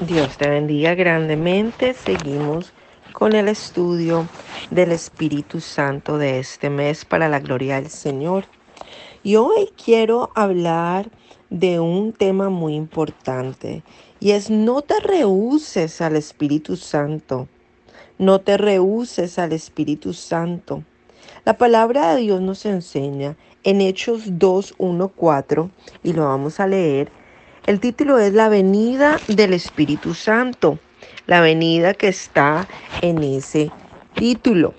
Dios te bendiga grandemente. Seguimos con el estudio del Espíritu Santo de este mes para la gloria del Señor. Y hoy quiero hablar de un tema muy importante y es no te rehuses al Espíritu Santo. No te rehuses al Espíritu Santo. La palabra de Dios nos enseña en Hechos 2, 1, 4 y lo vamos a leer el título es La venida del Espíritu Santo, la venida que está en ese título.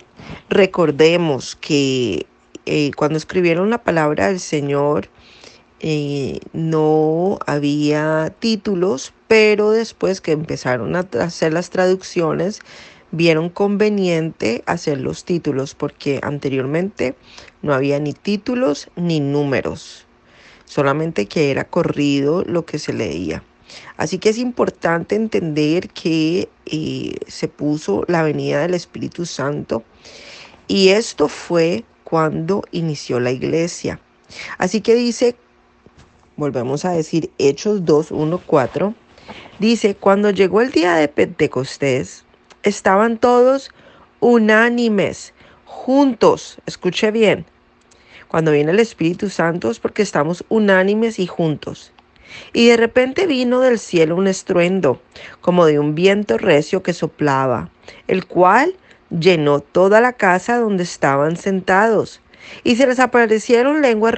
Recordemos que eh, cuando escribieron la palabra del Señor, eh, no había títulos, pero después que empezaron a hacer las traducciones, vieron conveniente hacer los títulos, porque anteriormente no había ni títulos ni números solamente que era corrido lo que se leía. Así que es importante entender que eh, se puso la venida del Espíritu Santo y esto fue cuando inició la iglesia. Así que dice, volvemos a decir Hechos 2, 1, 4, dice, cuando llegó el día de Pentecostés, estaban todos unánimes, juntos, escuche bien, cuando viene el Espíritu Santo es porque estamos unánimes y juntos. Y de repente vino del cielo un estruendo, como de un viento recio que soplaba, el cual llenó toda la casa donde estaban sentados. Y se les aparecieron lenguas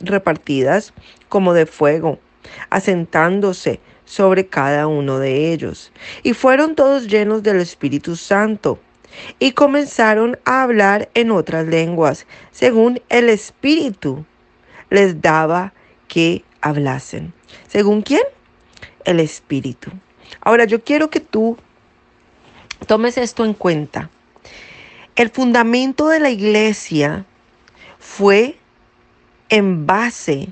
repartidas como de fuego, asentándose sobre cada uno de ellos. Y fueron todos llenos del Espíritu Santo y comenzaron a hablar en otras lenguas, según el Espíritu les daba que hablasen. ¿Según quién? El Espíritu. Ahora yo quiero que tú tomes esto en cuenta. El fundamento de la iglesia fue en base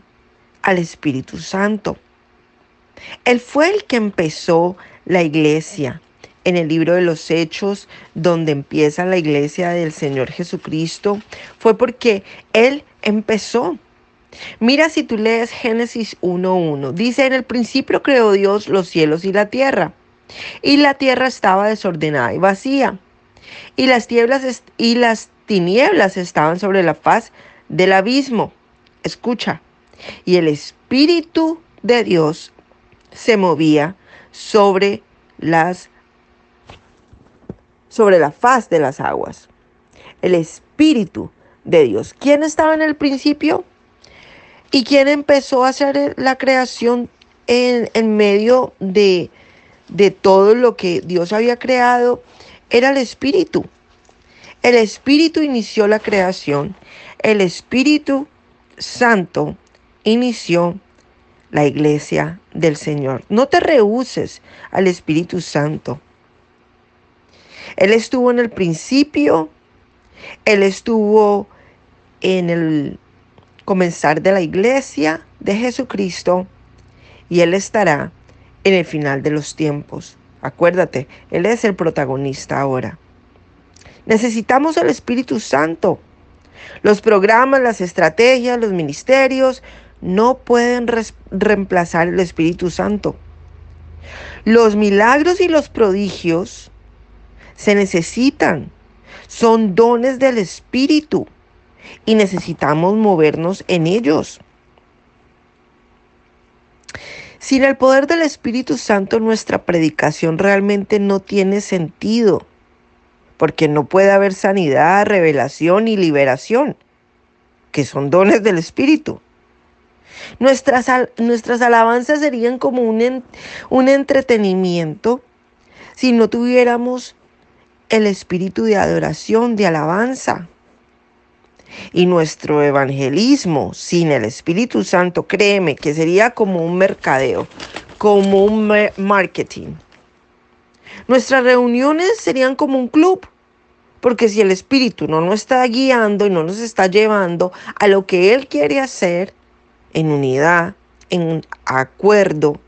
al Espíritu Santo. Él fue el que empezó la iglesia en el libro de los Hechos, donde empieza la iglesia del Señor Jesucristo, fue porque Él empezó. Mira si tú lees Génesis 1.1, dice, en el principio creó Dios los cielos y la tierra, y la tierra estaba desordenada y vacía, y las, y las tinieblas estaban sobre la faz del abismo. Escucha, y el Espíritu de Dios se movía sobre las sobre la faz de las aguas. El Espíritu de Dios. ¿Quién estaba en el principio? ¿Y quién empezó a hacer la creación en, en medio de, de todo lo que Dios había creado? Era el Espíritu. El Espíritu inició la creación. El Espíritu Santo inició la iglesia del Señor. No te rehuses al Espíritu Santo. Él estuvo en el principio, Él estuvo en el comenzar de la iglesia de Jesucristo y Él estará en el final de los tiempos. Acuérdate, Él es el protagonista ahora. Necesitamos el Espíritu Santo. Los programas, las estrategias, los ministerios no pueden reemplazar el Espíritu Santo. Los milagros y los prodigios se necesitan. Son dones del Espíritu y necesitamos movernos en ellos. Sin el poder del Espíritu Santo nuestra predicación realmente no tiene sentido, porque no puede haber sanidad, revelación y liberación, que son dones del Espíritu. Nuestras, nuestras alabanzas serían como un, un entretenimiento si no tuviéramos el espíritu de adoración, de alabanza. Y nuestro evangelismo sin el Espíritu Santo, créeme que sería como un mercadeo, como un marketing. Nuestras reuniones serían como un club, porque si el Espíritu no nos está guiando y no nos está llevando a lo que Él quiere hacer en unidad, en acuerdo,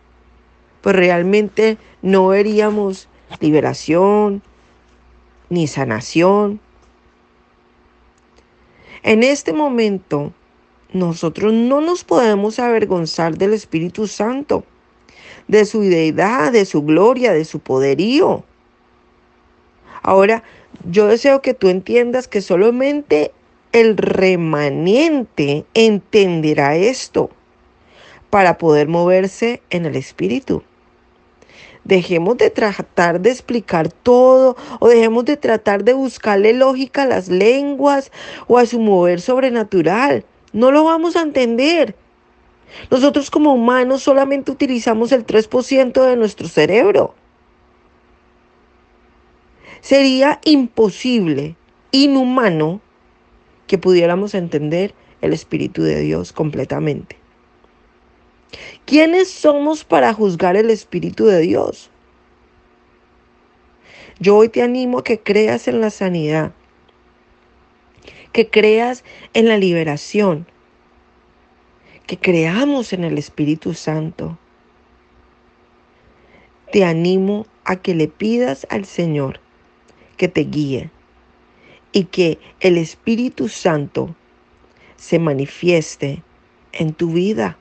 pues realmente no veríamos liberación, ni sanación. En este momento, nosotros no nos podemos avergonzar del Espíritu Santo. de su deidad, de su gloria, de su poderío. Ahora, yo deseo que tú entiendas que solamente el remanente entenderá esto para poder moverse en el espíritu. Dejemos de tratar de explicar todo o dejemos de tratar de buscarle lógica a las lenguas o a su mover sobrenatural. No lo vamos a entender. Nosotros como humanos solamente utilizamos el 3% de nuestro cerebro. Sería imposible, inhumano, que pudiéramos entender el Espíritu de Dios completamente. ¿Quiénes somos para juzgar el Espíritu de Dios? Yo hoy te animo a que creas en la sanidad, que creas en la liberación, que creamos en el Espíritu Santo. Te animo a que le pidas al Señor que te guíe y que el Espíritu Santo se manifieste en tu vida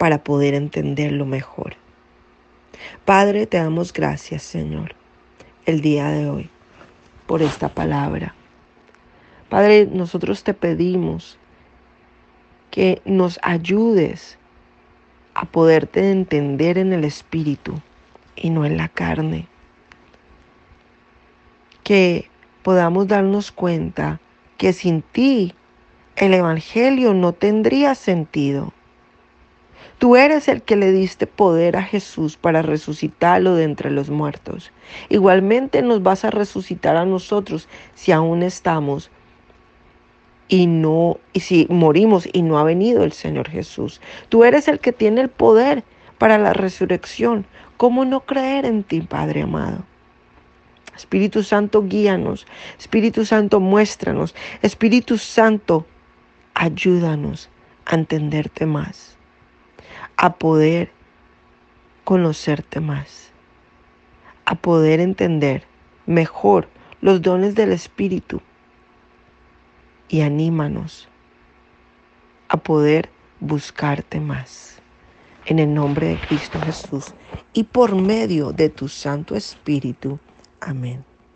para poder entenderlo mejor. Padre, te damos gracias, Señor, el día de hoy por esta palabra. Padre, nosotros te pedimos que nos ayudes a poderte entender en el Espíritu y no en la carne. Que podamos darnos cuenta que sin ti el Evangelio no tendría sentido. Tú eres el que le diste poder a Jesús para resucitarlo de entre los muertos. Igualmente nos vas a resucitar a nosotros si aún estamos y no y si morimos y no ha venido el Señor Jesús. Tú eres el que tiene el poder para la resurrección. ¿Cómo no creer en ti, Padre amado? Espíritu Santo, guíanos. Espíritu Santo, muéstranos. Espíritu Santo, ayúdanos a entenderte más a poder conocerte más, a poder entender mejor los dones del Espíritu y anímanos a poder buscarte más. En el nombre de Cristo Jesús y por medio de tu Santo Espíritu. Amén.